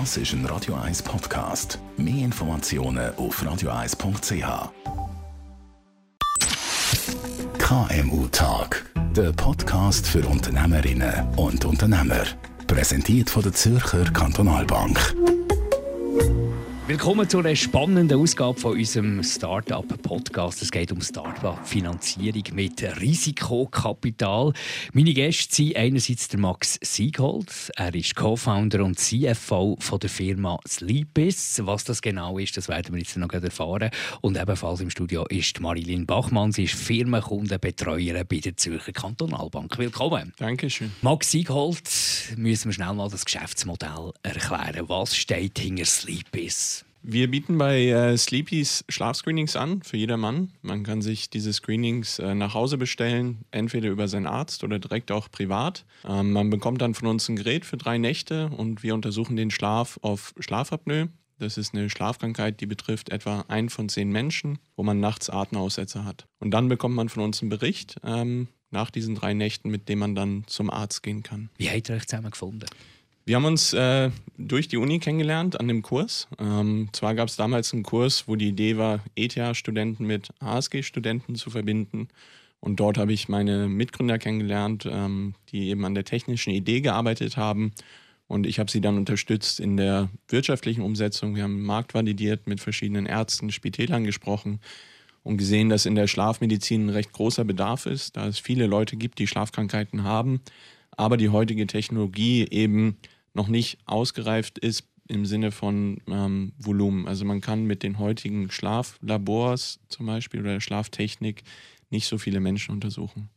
Das ist ein Radio 1 Podcast. Mehr Informationen auf radio1.ch. KMU Tag. Der Podcast für Unternehmerinnen und Unternehmer. Präsentiert von der Zürcher Kantonalbank. Willkommen zu einer spannenden Ausgabe von unserem Startup-Podcast. Es geht um Startup-Finanzierung mit Risikokapital. Meine Gäste sind einerseits der Max Siegholz. Er ist Co-Founder und CFO von der Firma Sleepis. Was das genau ist, das werden wir jetzt noch erfahren. Und ebenfalls im Studio ist Marilyn Bachmann. Sie ist Firmenkundenbetreuerin bei der Zürcher Kantonalbank. Willkommen. Dankeschön. Max Siegholz, müssen wir schnell mal das Geschäftsmodell erklären. Was steht hinter Sleepis? Wir bieten bei äh, Sleepies Schlafscreenings an für jedermann. Man kann sich diese Screenings äh, nach Hause bestellen, entweder über seinen Arzt oder direkt auch privat. Ähm, man bekommt dann von uns ein Gerät für drei Nächte und wir untersuchen den Schlaf auf Schlafapnoe. Das ist eine Schlafkrankheit, die betrifft etwa ein von zehn Menschen, wo man nachts Atemaussetzer hat. Und dann bekommt man von uns einen Bericht ähm, nach diesen drei Nächten, mit dem man dann zum Arzt gehen kann. Wie habt ihr euch zusammen gefunden? Wir haben uns äh, durch die Uni kennengelernt an dem Kurs. Ähm, zwar gab es damals einen Kurs, wo die Idee war, ETH-Studenten mit ASG-Studenten zu verbinden. Und dort habe ich meine Mitgründer kennengelernt, ähm, die eben an der technischen Idee gearbeitet haben. Und ich habe sie dann unterstützt in der wirtschaftlichen Umsetzung. Wir haben Markt validiert, mit verschiedenen Ärzten, Spitälern gesprochen und gesehen, dass in der Schlafmedizin ein recht großer Bedarf ist, da es viele Leute gibt, die Schlafkrankheiten haben, aber die heutige Technologie eben noch nicht ausgereift ist im Sinne von ähm, Volumen. Also man kann mit den heutigen Schlaflabors zum Beispiel oder Schlaftechnik nicht so viele Menschen untersuchen.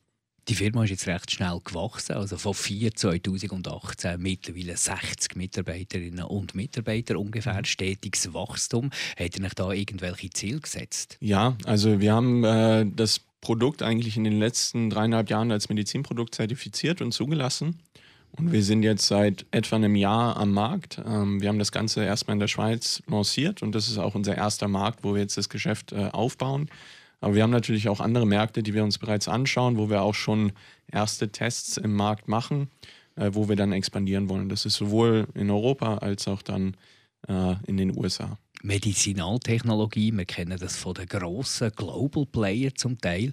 Die Firma ist jetzt recht schnell gewachsen, also von 4 2018 mittlerweile 60 Mitarbeiterinnen und Mitarbeiter, ungefähr stetiges Wachstum. Hat ihr euch da irgendwelche Ziele gesetzt? Ja, also wir haben äh, das Produkt eigentlich in den letzten dreieinhalb Jahren als Medizinprodukt zertifiziert und zugelassen. Und wir sind jetzt seit etwa einem Jahr am Markt. Ähm, wir haben das Ganze erstmal in der Schweiz lanciert und das ist auch unser erster Markt, wo wir jetzt das Geschäft äh, aufbauen. Aber wir haben natürlich auch andere Märkte, die wir uns bereits anschauen, wo wir auch schon erste Tests im Markt machen, äh, wo wir dann expandieren wollen. Das ist sowohl in Europa als auch dann äh, in den USA. Medizinaltechnologie, wir kennen das von den grossen Global Player zum Teil.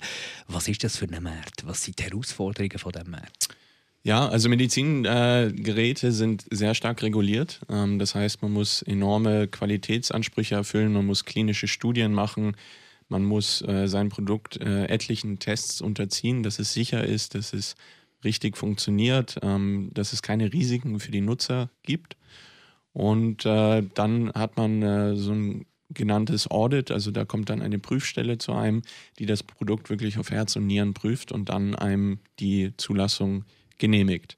Was ist das für ein Markt? Was sind die Herausforderungen von diesem Markt? Ja, also Medizingeräte äh, sind sehr stark reguliert. Ähm, das heißt, man muss enorme Qualitätsansprüche erfüllen, man muss klinische Studien machen, man muss äh, sein Produkt äh, etlichen Tests unterziehen, dass es sicher ist, dass es richtig funktioniert, ähm, dass es keine Risiken für die Nutzer gibt. Und äh, dann hat man äh, so ein genanntes Audit, also da kommt dann eine Prüfstelle zu einem, die das Produkt wirklich auf Herz und Nieren prüft und dann einem die Zulassung genehmigt.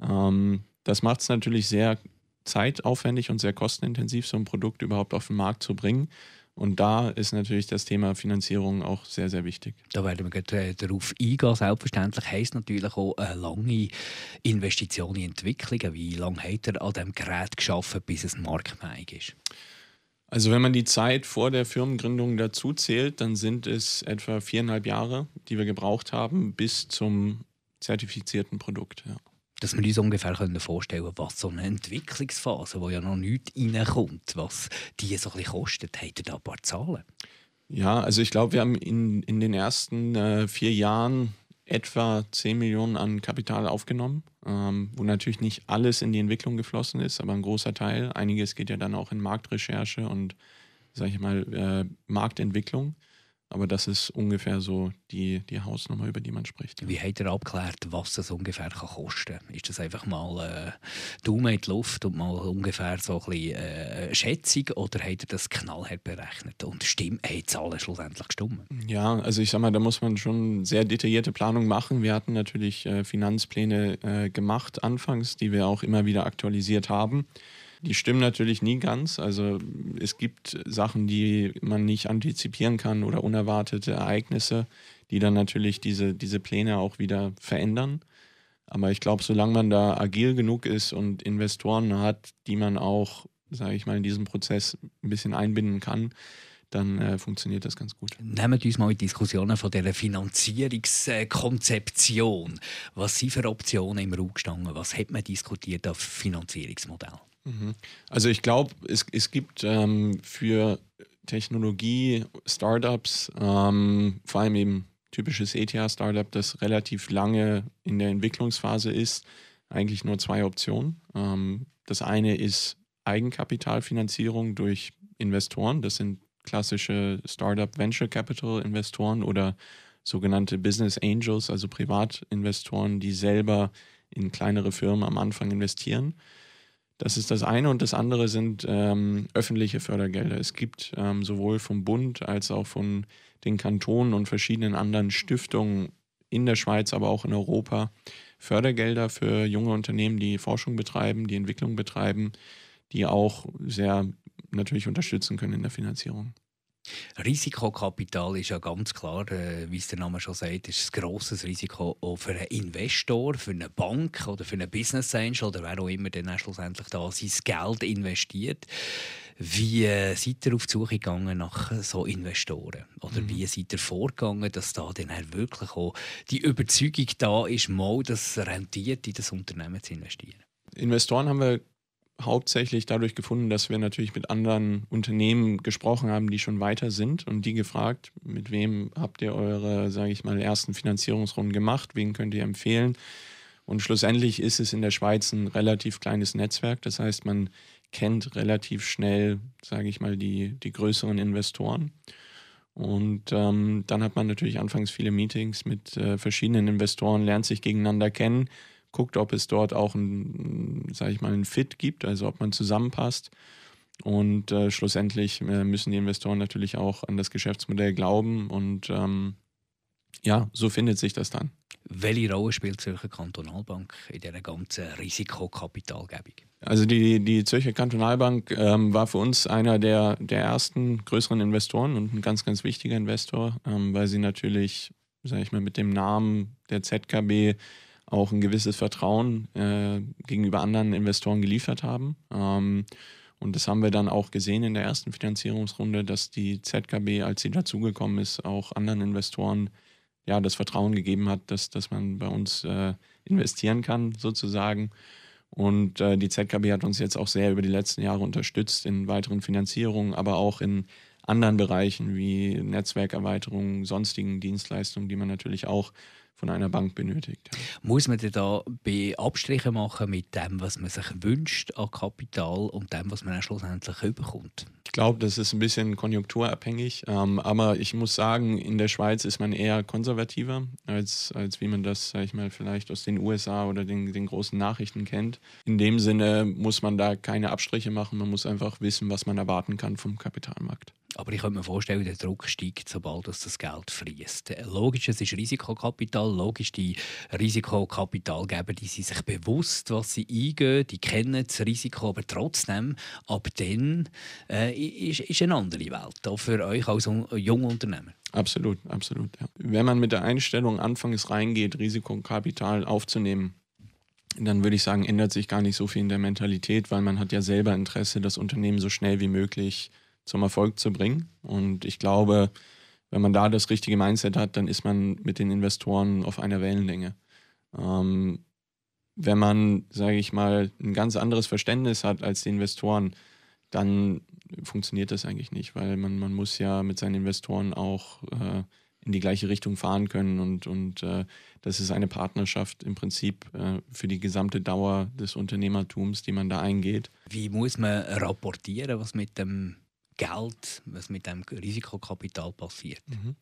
Ähm, das macht es natürlich sehr zeitaufwendig und sehr kostenintensiv, so ein Produkt überhaupt auf den Markt zu bringen. Und da ist natürlich das Thema Finanzierung auch sehr, sehr wichtig. Da werden wir äh, darauf eingehen. Selbstverständlich heisst natürlich auch eine lange Investition in Entwicklungen. Wie lange hat er an diesem Gerät geschaffen, bis es marktfähig ist? Also wenn man die Zeit vor der Firmengründung dazu zählt, dann sind es etwa viereinhalb Jahre, die wir gebraucht haben, bis zum zertifizierten Produkt. Ja dass wir uns ungefähr vorstellen können, was so eine Entwicklungsphase, wo ja noch nichts reinkommt, was die so ein bisschen kostet. Habt ihr da ein paar Zahlen? Ja, also ich glaube, wir haben in, in den ersten äh, vier Jahren etwa 10 Millionen an Kapital aufgenommen, ähm, wo natürlich nicht alles in die Entwicklung geflossen ist, aber ein großer Teil. Einiges geht ja dann auch in Marktrecherche und, sage ich mal, äh, Marktentwicklung. Aber das ist ungefähr so die, die Hausnummer, über die man spricht. Wie hat er abgeklärt, was das ungefähr kann kosten kann? Ist das einfach mal äh, Daumen in die Luft und mal ungefähr so ein bisschen äh, Schätzung oder hat er das knallhart berechnet? Und stimmt, haben die Zahlen schlussendlich gestimmt? Ja, also ich sag mal, da muss man schon sehr detaillierte Planung machen. Wir hatten natürlich äh, Finanzpläne äh, gemacht anfangs, die wir auch immer wieder aktualisiert haben. Die stimmen natürlich nie ganz. Also es gibt Sachen, die man nicht antizipieren kann oder unerwartete Ereignisse, die dann natürlich diese, diese Pläne auch wieder verändern. Aber ich glaube, solange man da agil genug ist und Investoren hat, die man auch, sage ich mal, in diesem Prozess ein bisschen einbinden kann, dann äh, funktioniert das ganz gut. Nehmen wir uns mal in Diskussionen von dieser Finanzierungskonzeption. Was sind für Optionen im Raum gestanden? Was hat man diskutiert auf Finanzierungsmodell? Mhm. Also ich glaube, es, es gibt ähm, für Technologie-Startups, ähm, vor allem eben typisches ETH-Startup, das relativ lange in der Entwicklungsphase ist, eigentlich nur zwei Optionen. Ähm, das eine ist Eigenkapitalfinanzierung durch Investoren. Das sind klassische Startup Venture Capital Investoren oder sogenannte Business Angels, also Privatinvestoren, die selber in kleinere Firmen am Anfang investieren. Das ist das eine und das andere sind ähm, öffentliche Fördergelder. Es gibt ähm, sowohl vom Bund als auch von den Kantonen und verschiedenen anderen Stiftungen in der Schweiz, aber auch in Europa Fördergelder für junge Unternehmen, die Forschung betreiben, die Entwicklung betreiben, die auch sehr natürlich unterstützen können in der Finanzierung. Risikokapital ist ja ganz klar, äh, wie es der Name schon sagt, ist ein grosses Risiko auch für einen Investor, für eine Bank oder für einen Business Angel oder wer auch immer dann schlussendlich da sein Geld investiert. Wie äh, seid ihr auf die Suche gegangen nach so Investoren? Oder mhm. wie seid ihr vorgegangen, dass da dann wirklich auch die Überzeugung da ist, mal das rentiert, in das Unternehmen zu investieren? Investoren haben wir hauptsächlich dadurch gefunden, dass wir natürlich mit anderen Unternehmen gesprochen haben, die schon weiter sind und die gefragt, mit wem habt ihr eure, sage ich mal, ersten Finanzierungsrunden gemacht, wen könnt ihr empfehlen. Und schlussendlich ist es in der Schweiz ein relativ kleines Netzwerk. Das heißt, man kennt relativ schnell, sage ich mal, die, die größeren Investoren. Und ähm, dann hat man natürlich anfangs viele Meetings mit äh, verschiedenen Investoren, lernt sich gegeneinander kennen guckt, ob es dort auch ein, sage ich mal, ein Fit gibt, also ob man zusammenpasst. Und äh, schlussendlich äh, müssen die Investoren natürlich auch an das Geschäftsmodell glauben und ähm, ja, so findet sich das dann. Welche Rolle spielt die Zürcher Kantonalbank in dieser ganzen Risikokapitalgebung? Also die, die Zürcher Kantonalbank ähm, war für uns einer der, der ersten größeren Investoren und ein ganz, ganz wichtiger Investor, ähm, weil sie natürlich, sage ich mal, mit dem Namen der ZKB auch ein gewisses Vertrauen äh, gegenüber anderen Investoren geliefert haben. Ähm, und das haben wir dann auch gesehen in der ersten Finanzierungsrunde, dass die ZKB, als sie dazugekommen ist, auch anderen Investoren ja, das Vertrauen gegeben hat, dass, dass man bei uns äh, investieren kann, sozusagen. Und äh, die ZKB hat uns jetzt auch sehr über die letzten Jahre unterstützt in weiteren Finanzierungen, aber auch in anderen Bereichen wie Netzwerkerweiterung, sonstigen Dienstleistungen, die man natürlich auch von einer Bank benötigt. Muss man denn da Abstriche machen mit dem, was man sich wünscht an Kapital und dem, was man dann schlussendlich bekommt? Ich glaube, das ist ein bisschen konjunkturabhängig. Ähm, aber ich muss sagen, in der Schweiz ist man eher konservativer, als, als wie man das, sag ich mal, vielleicht aus den USA oder den, den großen Nachrichten kennt. In dem Sinne muss man da keine Abstriche machen. Man muss einfach wissen, was man erwarten kann vom Kapitalmarkt. Aber ich könnte mir vorstellen, der Druck steigt, sobald das Geld fließt. Logisch, es ist Risikokapital. Logisch, die Risikokapitalgeber die sind sich bewusst, was sie eingehen. Die kennen das Risiko, aber trotzdem, ab dann äh, ist, ist eine andere Welt, auch für euch als junger Unternehmer. Absolut, absolut. Ja. Wenn man mit der Einstellung anfangs reingeht, Risikokapital aufzunehmen, dann würde ich sagen, ändert sich gar nicht so viel in der Mentalität, weil man hat ja selber Interesse, das Unternehmen so schnell wie möglich zum Erfolg zu bringen. Und ich glaube, wenn man da das richtige Mindset hat, dann ist man mit den Investoren auf einer Wellenlänge. Ähm, wenn man, sage ich mal, ein ganz anderes Verständnis hat als die Investoren, dann funktioniert das eigentlich nicht, weil man, man muss ja mit seinen Investoren auch äh, in die gleiche Richtung fahren können und, und äh, das ist eine Partnerschaft im Prinzip äh, für die gesamte Dauer des Unternehmertums, die man da eingeht. Wie muss man rapportieren, was mit dem Geld, was mit dem Risikokapital passiert? Mhm.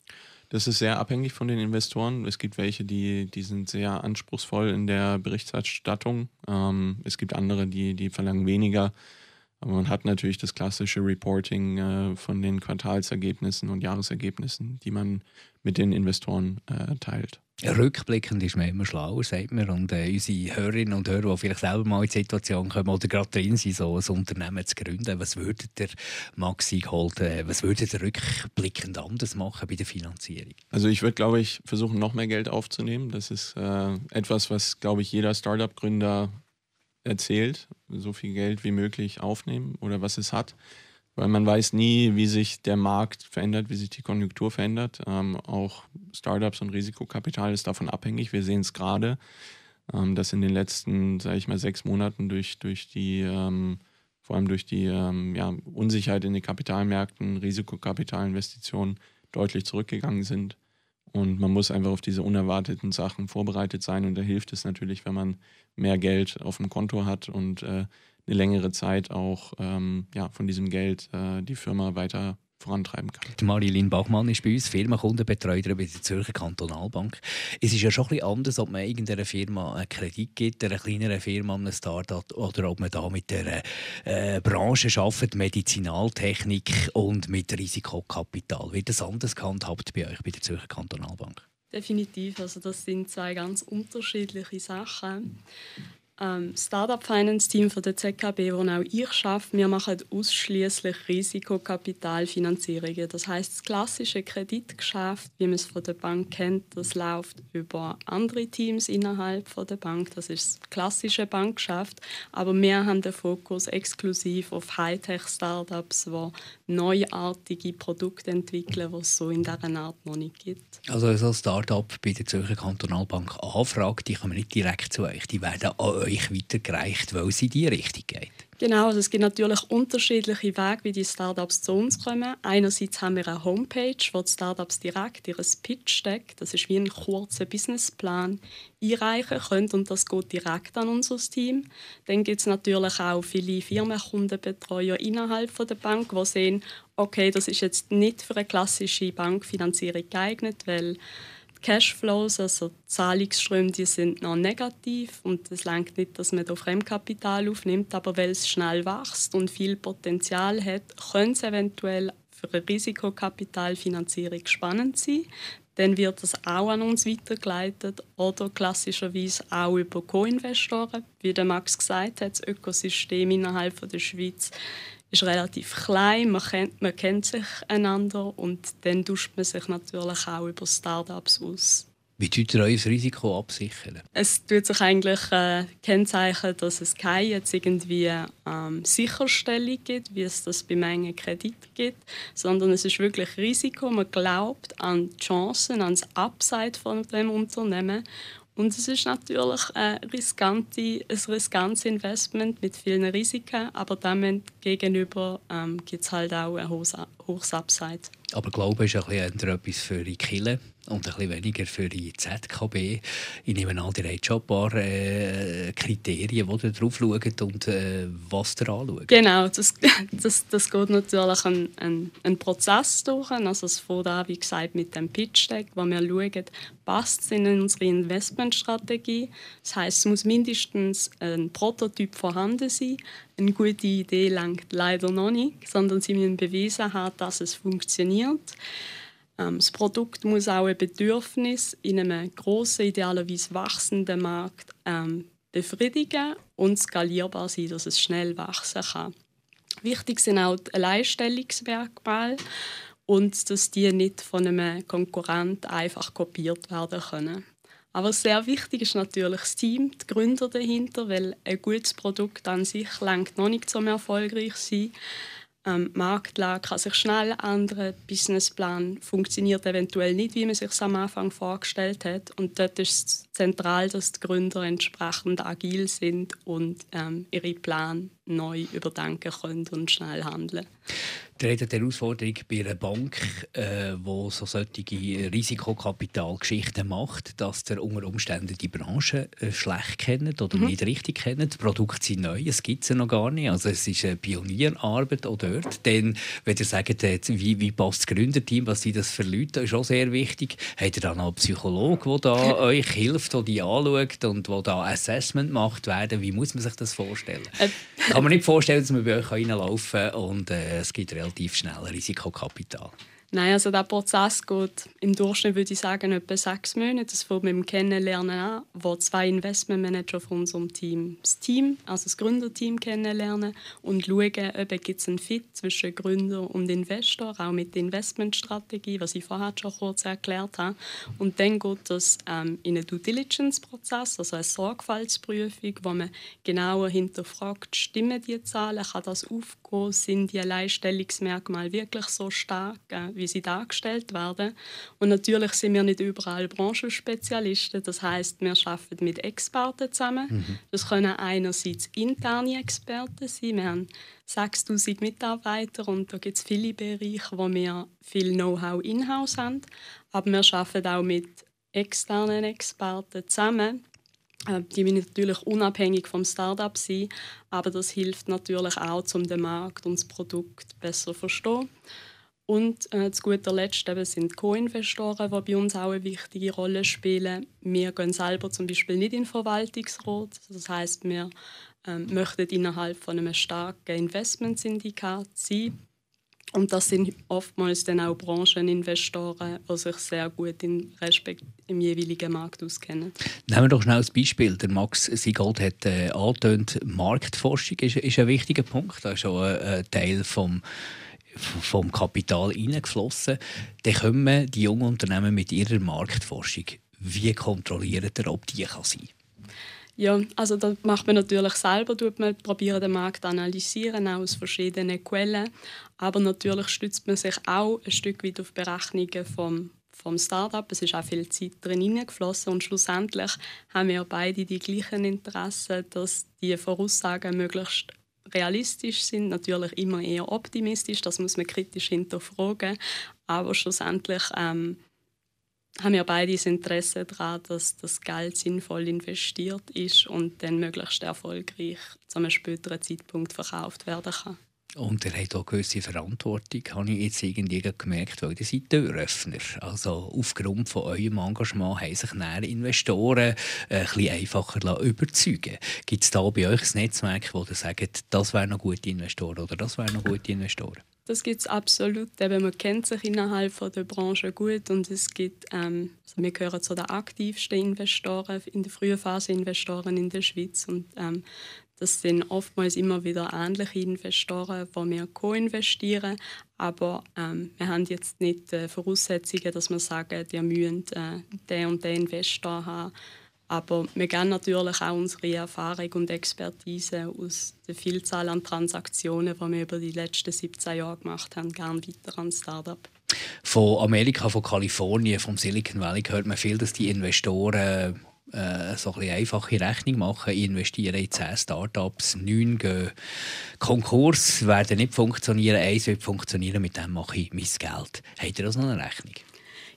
Das ist sehr abhängig von den Investoren. Es gibt welche, die, die sind sehr anspruchsvoll in der Berichterstattung. Ähm, es gibt andere, die, die verlangen weniger. Aber man hat natürlich das klassische Reporting äh, von den Quartalsergebnissen und Jahresergebnissen, die man mit den Investoren äh, teilt. Rückblickend ist man immer schlauer, sagt man. Und äh, unsere Hörerinnen und Hörer, die vielleicht selber mal in die Situation kommen oder gerade drin sind, so ein Unternehmen zu gründen, was würde der Maxi geholt, äh, was würde der rückblickend anders machen bei der Finanzierung? Also ich würde, glaube ich, versuchen, noch mehr Geld aufzunehmen. Das ist äh, etwas, was, glaube ich, jeder Startup-Gründer erzählt, so viel Geld wie möglich aufnehmen oder was es hat. Weil man weiß nie, wie sich der Markt verändert, wie sich die Konjunktur verändert. Ähm, auch Startups und Risikokapital ist davon abhängig. Wir sehen es gerade, ähm, dass in den letzten, sage ich mal, sechs Monaten durch, durch die ähm, vor allem durch die ähm, ja, Unsicherheit in den Kapitalmärkten, Risikokapitalinvestitionen deutlich zurückgegangen sind. Und man muss einfach auf diese unerwarteten Sachen vorbereitet sein. Und da hilft es natürlich, wenn man mehr Geld auf dem Konto hat und äh, eine längere Zeit auch ähm, ja, von diesem Geld äh, die Firma weiter vorantreiben kann. Die Marilyn Bachmann ist bei uns Firmenkundenbetreuerin bei der Zürcher Kantonalbank. Es ist ja schon ein bisschen anders, ob man irgendeiner Firma einen Kredit gibt, einer kleineren Firma, einem Startup, oder ob man da mit der äh, Branche arbeitet, Medizinaltechnik und mit Risikokapital. Wird das anders gehandhabt bei euch bei der Zürcher Kantonalbank? Definitiv. Also das sind zwei ganz unterschiedliche Sachen ähm, Startup Finance Team von der ZKB, wo auch ich arbeite, wir machen ausschließlich Risikokapitalfinanzierungen. Das heißt, das klassische Kreditgeschäft, wie man es von der Bank kennt, das läuft über andere Teams innerhalb von der Bank. Das ist das klassische Bankgeschäft. Aber wir haben den Fokus exklusiv auf Hightech-Startups, die neuartige Produkte entwickeln, die es so in dieser Art noch nicht gibt. Also so ein Startup bei der Zürcher Kantonalbank anfragt, die kommen nicht direkt zu euch, die werden an euch weitergereicht, weil sie in die Richtung geht. Genau, also es gibt natürlich unterschiedliche Wege, wie die Startups zu uns kommen. Einerseits haben wir eine Homepage, wo die Startups direkt ihr Pitch-Deck, das ist wie ein kurzer Businessplan, einreichen können und das geht direkt an unser Team. Dann gibt es natürlich auch viele Firmenkundenbetreuer innerhalb der Bank, die sehen, okay, das ist jetzt nicht für eine klassische Bankfinanzierung geeignet, weil Cashflows, also Zahlungsströme, die sind noch negativ und es langt nicht, dass man da Fremdkapital aufnimmt, aber weil es schnell wächst und viel Potenzial hat, könnte es eventuell für eine Risikokapitalfinanzierung spannend sein. Dann wird das auch an uns weitergeleitet oder klassischerweise auch über Co-Investoren. Wie der Max gesagt hat, das Ökosystem innerhalb der Schweiz ist relativ klein, man kennt, man kennt sich einander und dann tauscht man sich natürlich auch über Startups aus. Wie tut ihr euer Risiko absichern? Es tut sich eigentlich äh, kennzeichnen, dass es keine jetzt irgendwie ähm, Sicherstellung gibt, wie es das bei Mengen Kredit gibt, sondern es ist wirklich Risiko. Man glaubt an die Chancen, an das Upside von dem Unternehmen und es ist natürlich ein, riskante, ein riskantes Investment mit vielen Risiken, aber damit gegenüber ähm, gibt es halt auch ein hohes, hohes Upside. Aber Glaube ist ein bisschen etwas für die Kille und ein bisschen weniger für die ZKB. Ich nehme an, ihr habt schon ein paar äh, Kriterien, die ihr drauf schaut und äh, was ihr anschaut. Genau, das, das, das geht natürlich ein, ein, ein Prozess durch. Also es fängt an, wie gesagt, mit dem Pitch-Deck, wo wir schauen, passt es in unsere Investmentstrategie. Das heißt, es muss mindestens ein Prototyp vorhanden sein. Eine gute Idee langt leider noch nicht, sondern sie müssen bewiesen haben, dass es funktioniert. Ähm, das Produkt muss auch ein Bedürfnis in einem grossen, idealerweise wachsenden Markt ähm, befriedigen und skalierbar sein, dass es schnell wachsen kann. Wichtig sind auch die Alleinstellungsmerkmale und dass die nicht von einem Konkurrent einfach kopiert werden können. Aber sehr wichtig ist natürlich das Team, die Gründer dahinter, weil ein gutes Produkt an sich langt noch nicht zum erfolgreich sein ähm, Marktlage kann sich schnell ändern, Businessplan funktioniert eventuell nicht, wie man sich am Anfang vorgestellt hat. Und dort ist es zentral, dass die Gründer entsprechend agil sind und ähm, ihre Pläne neu überdenken können und schnell handeln. Ihr habt eine Herausforderung bei einer Bank, äh, die so solche Risikokapitalgeschichten macht, dass ihr unter Umständen die Branche äh, schlecht kennt oder mhm. nicht richtig kennt. Die Produkte sind neu, es gibt sie noch gar nicht. Also es ist eine Pionierarbeit auch dort. Denn, wenn ihr sagt, äh, wie, wie passt das Gründerteam, was sind das für Leute, ist auch sehr wichtig. Habt ihr dann noch einen Psychologe, der da euch hilft, der die anschaut und der da Assessment macht werden? Wie muss man sich das vorstellen? Kann man nicht vorstellen, dass man bei euch reinlaufen kann und äh, es gibt relativ schnell Risikokapital. Nein, also der Prozess geht im Durchschnitt, würde ich sagen, etwa sechs Monate. Das fängt mit dem Kennenlernen an, wo zwei Investmentmanager von unserem Team das Team, also das Gründerteam kennenlernen und schauen, ob es einen Fit zwischen Gründer und Investor, auch mit der Investmentstrategie, was ich vorher schon kurz erklärt habe. Und dann geht das ähm, in einen Due Diligence-Prozess, also eine Sorgfaltsprüfung, wo man genauer hinterfragt, stimmen die Zahlen, kann das aufgehen, sind die Alleinstellungsmerkmale wirklich so stark, äh, wie sie dargestellt werden. Und natürlich sind wir nicht überall Branchenspezialisten. Das heißt, wir arbeiten mit Experten zusammen. Mhm. Das können einerseits interne Experten sein. Wir haben 6000 Mitarbeiter und da gibt es viele Bereiche, wo wir viel Know-how in-house haben. Aber wir arbeiten auch mit externen Experten zusammen. Äh, die müssen natürlich unabhängig vom Startup sein, aber das hilft natürlich auch, um den Markt und das Produkt besser zu verstehen. Und äh, zu guter Letzt eben sind Co-Investoren, die bei uns auch eine wichtige Rolle spielen. Wir gehen selber zum Beispiel nicht in den Verwaltungsrat. Das heißt, wir ähm, möchten innerhalb von einem starken Investmentsyndikat sein. Und das sind oftmals dann auch Brancheninvestoren, die sich sehr gut in Respekt im jeweiligen Markt auskennen. Nehmen wir doch schnell ein Beispiel. Der Max Siegold hat äh, angetönt, Marktforschung ist, ist ein wichtiger Punkt. Da ist auch ein, ein Teil vom vom Kapital hineingeflossen. Dann kommen die jungen Unternehmen mit ihrer Marktforschung. Wie kontrolliert ihr, ob die kann sein ja, also das macht man natürlich selber, tut man probieren den Markt analysieren aus verschiedenen Quellen, aber natürlich stützt man sich auch ein Stück weit auf Berechnungen vom vom Startup. Es ist auch viel Zeit drin hineingeflossen und schlussendlich haben wir beide die gleichen Interessen, dass die Voraussagen möglichst realistisch sind, natürlich immer eher optimistisch, das muss man kritisch hinterfragen, aber schlussendlich ähm, haben wir beide das Interesse daran, dass das Geld sinnvoll investiert ist und dann möglichst erfolgreich zu einem späteren Zeitpunkt verkauft werden kann. Und er hat auch gewisse Verantwortung, habe ich jetzt irgendwie gemerkt, weil ihr seid Türöffner. Also aufgrund von eurem Engagement haben sich Investoren äh, ein bisschen einfacher überzeugen Gibt es da bei euch ein Netzwerk, wo ihr sagt, das wären noch gute Investoren oder das wären noch gute Investoren? Das gibt es absolut. Eben, man kennt sich innerhalb von der Branche gut und es gibt, ähm, also wir gehören zu den aktivsten Investoren, in der frühen Phase Investoren in der Schweiz und ähm, das sind oftmals immer wieder ähnliche Investoren, wo wir co-investieren. Aber ähm, wir haben jetzt nicht äh, Voraussetzungen, dass wir sagen, wir müssen äh, den und den Investor haben. Aber wir geben natürlich auch unsere Erfahrung und Expertise aus der Vielzahl an Transaktionen, die wir über die letzten 17 Jahre gemacht haben, gerne weiter an Startup. Von Amerika, von Kalifornien, vom Silicon Valley hört man viel, dass die Investoren äh, so ein einfache Rechnung machen. Ich investiere in 10 Startups, 9 gehen Konkurs, werden nicht funktionieren, eins wird funktionieren, mit dem mache ich mein Geld. Habt ihr das noch eine Rechnung?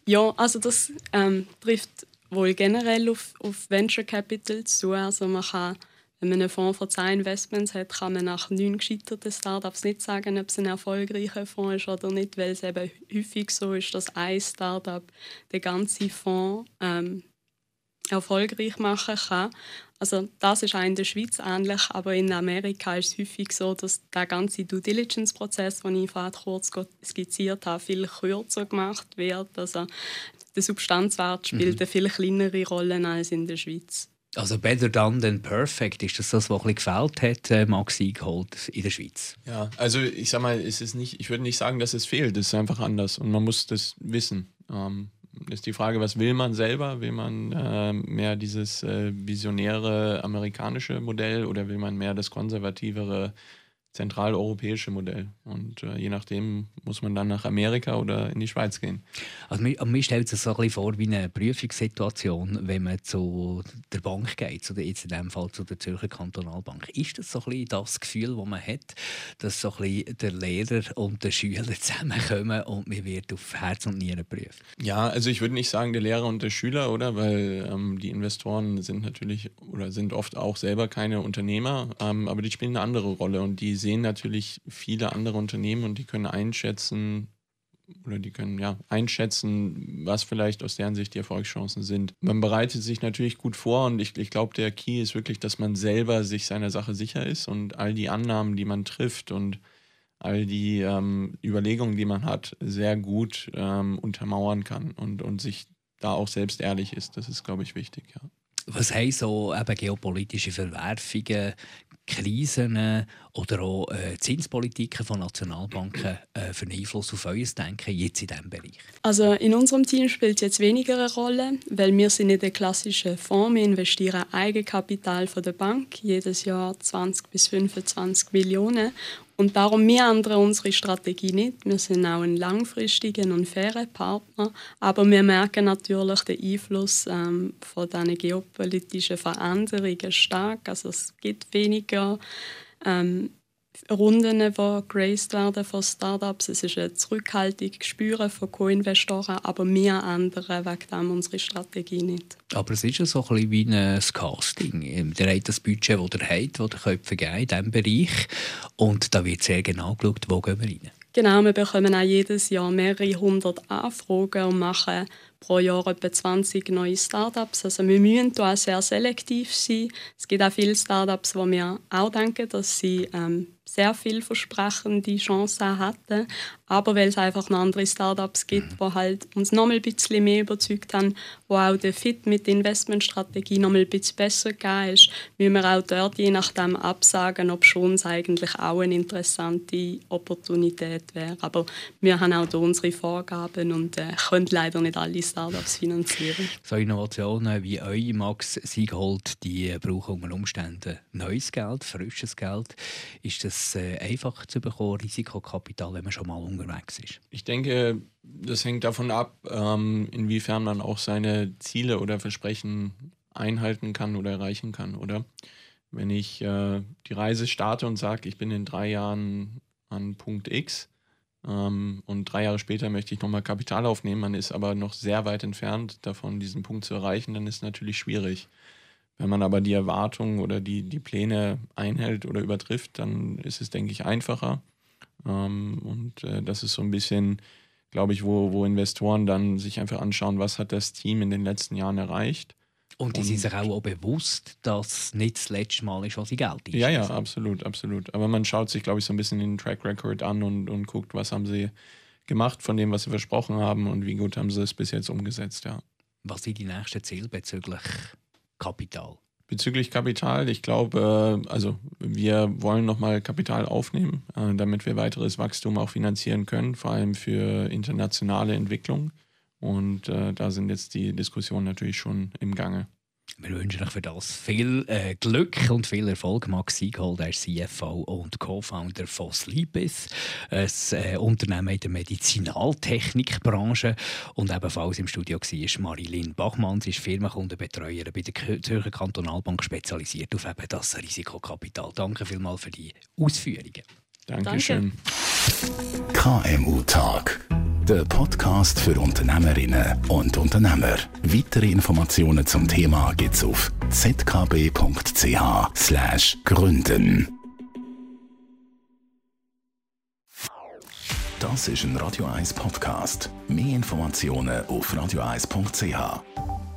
Ja, also das ähm, trifft wohl generell auf, auf Venture Capital zu. Also man kann, wenn man einen Fonds von 10 Investments hat, kann man nach neun gescheiterten Startups nicht sagen, ob es ein erfolgreicher Fonds ist oder nicht, weil es eben häufig so ist, dass ein Startup den ganzen Fonds ähm, erfolgreich machen kann. Also das ist auch in der Schweiz ähnlich, aber in Amerika ist es häufig so, dass der ganze Due Diligence-Prozess, den ich vorhin kurz skizziert habe, viel kürzer gemacht wird. Also der Substanzwert spielt mhm. eine viel kleinere Rolle als in der Schweiz. Also better done than perfect, ist das das, was ein gefällt hat, äh, Max Sieghold in der Schweiz? Ja, also ich sag mal, es ist nicht, ich würde nicht sagen, dass es fehlt, es ist einfach anders und man muss das wissen. Ähm, ist die Frage, was will man selber? Will man äh, mehr dieses äh, visionäre amerikanische Modell oder will man mehr das konservativere zentraleuropäische Modell. Und äh, je nachdem muss man dann nach Amerika oder in die Schweiz gehen. Also mir, mir stellt sich so ein bisschen vor wie eine Prüfungssituation, wenn man zu der Bank geht, zu der, jetzt in diesem Fall zu der Zürcher Kantonalbank. Ist das so ein bisschen das Gefühl, das man hat, dass so ein bisschen der Lehrer und der Schüler zusammenkommen und man wird auf Herz und Nieren geprüft? Ja, also ich würde nicht sagen der Lehrer und der Schüler, oder? Weil ähm, die Investoren sind natürlich oder sind oft auch selber keine Unternehmer, ähm, aber die spielen eine andere Rolle und die sehen natürlich viele andere Unternehmen und die können einschätzen, oder die können ja einschätzen, was vielleicht aus deren Sicht die Erfolgschancen sind. Man bereitet sich natürlich gut vor und ich, ich glaube, der Key ist wirklich, dass man selber sich seiner Sache sicher ist und all die Annahmen, die man trifft und all die ähm, Überlegungen, die man hat, sehr gut ähm, untermauern kann und, und sich da auch selbst ehrlich ist. Das ist, glaube ich, wichtig, ja. Was haben so eben geopolitische Verwerfungen Krisen oder auch äh, Zinspolitiken von Nationalbanken äh, für einen Einfluss auf euer Denken jetzt in diesem Bereich? Also in unserem Team spielt es jetzt weniger eine Rolle, weil wir sind nicht der klassische Fonds. Wir investieren Eigenkapital von der Bank, jedes Jahr 20 bis 25 Millionen. Und darum wir ändern unsere Strategie nicht. Wir sind auch ein langfristiger und fairer Partner, aber wir merken natürlich den Einfluss ähm, von diesen geopolitischen Veränderungen stark. Also es gibt weniger ähm, Runden, die geraced werden von Startups. Es ist eine Zurückhaltung gespürt von Co-Investoren, aber wir ändern wegen dem unsere Strategie nicht. Aber es ist ja so ein bisschen wie ein Casting. Ihr habt das Budget, das ihr habt, das ihr vergeben in diesem Bereich. Und da wird sehr genau geschaut, wo gehen wir rein. Genau, wir bekommen auch jedes Jahr mehrere hundert Anfragen und machen pro Jahr etwa 20 neue Startups. Also wir müssen hier auch sehr selektiv sein. Es gibt auch viele Startups, wo wir auch denken, dass sie ähm, sehr vielversprechende Chancen hätten. Aber weil es einfach noch andere Startups gibt, die halt uns noch ein bisschen mehr überzeugt haben, wo auch der Fit mit der Investmentstrategie noch ein bisschen besser gegeben ist, müssen wir auch dort je nachdem absagen, ob schon es eigentlich auch eine interessante Opportunität wäre. Aber wir haben auch hier unsere Vorgaben und äh, können leider nicht alle Startups finanzieren. So Innovationen wie eure Max Sieghold, die brauchen unter Umständen neues Geld, frisches Geld. Ist das äh, einfach zu bekommen, Risikokapital, wenn man schon mal unterwegs ist? Ich denke, das hängt davon ab, ähm, inwiefern man auch seine Ziele oder Versprechen einhalten kann oder erreichen kann, oder? Wenn ich äh, die Reise starte und sage, ich bin in drei Jahren an Punkt X, ähm, und drei Jahre später möchte ich nochmal Kapital aufnehmen. Man ist aber noch sehr weit entfernt davon, diesen Punkt zu erreichen. Dann ist es natürlich schwierig. Wenn man aber die Erwartungen oder die, die Pläne einhält oder übertrifft, dann ist es, denke ich, einfacher. Ähm, und äh, das ist so ein bisschen, glaube ich, wo, wo Investoren dann sich einfach anschauen, was hat das Team in den letzten Jahren erreicht und die sind sich auch, bewusst, dass es nicht das letzte Mal ist, was sie Geld ist. Ja, ja, absolut, absolut. Aber man schaut sich, glaube ich, so ein bisschen den Track Record an und, und guckt, was haben sie gemacht von dem, was sie versprochen haben und wie gut haben sie es bis jetzt umgesetzt, ja. Was sind die nächsten Ziele bezüglich Kapital? Bezüglich Kapital, ich glaube, äh, also wir wollen nochmal Kapital aufnehmen, äh, damit wir weiteres Wachstum auch finanzieren können, vor allem für internationale Entwicklung. Und äh, da sind jetzt die Diskussionen natürlich schon im Gange. Wir wünschen euch für das viel äh, Glück und viel Erfolg. Max Sieghold, der CFO und Co-Founder von Sleepis, ein äh, Unternehmen in der Medizinaltechnikbranche. Und ebenfalls im Studio war Marilyn Bachmann. Sie ist Firmenkundenbetreuerin bei der Zürcher Kantonalbank, spezialisiert auf eben das Risikokapital. Danke vielmals für die Ausführungen. Dankeschön. Danke. KMU Talk der Podcast für Unternehmerinnen und Unternehmer. Weitere Informationen zum Thema gibt's auf zkb.ch gründen. Das ist ein Radio 1 Podcast. Mehr Informationen auf radio1.ch.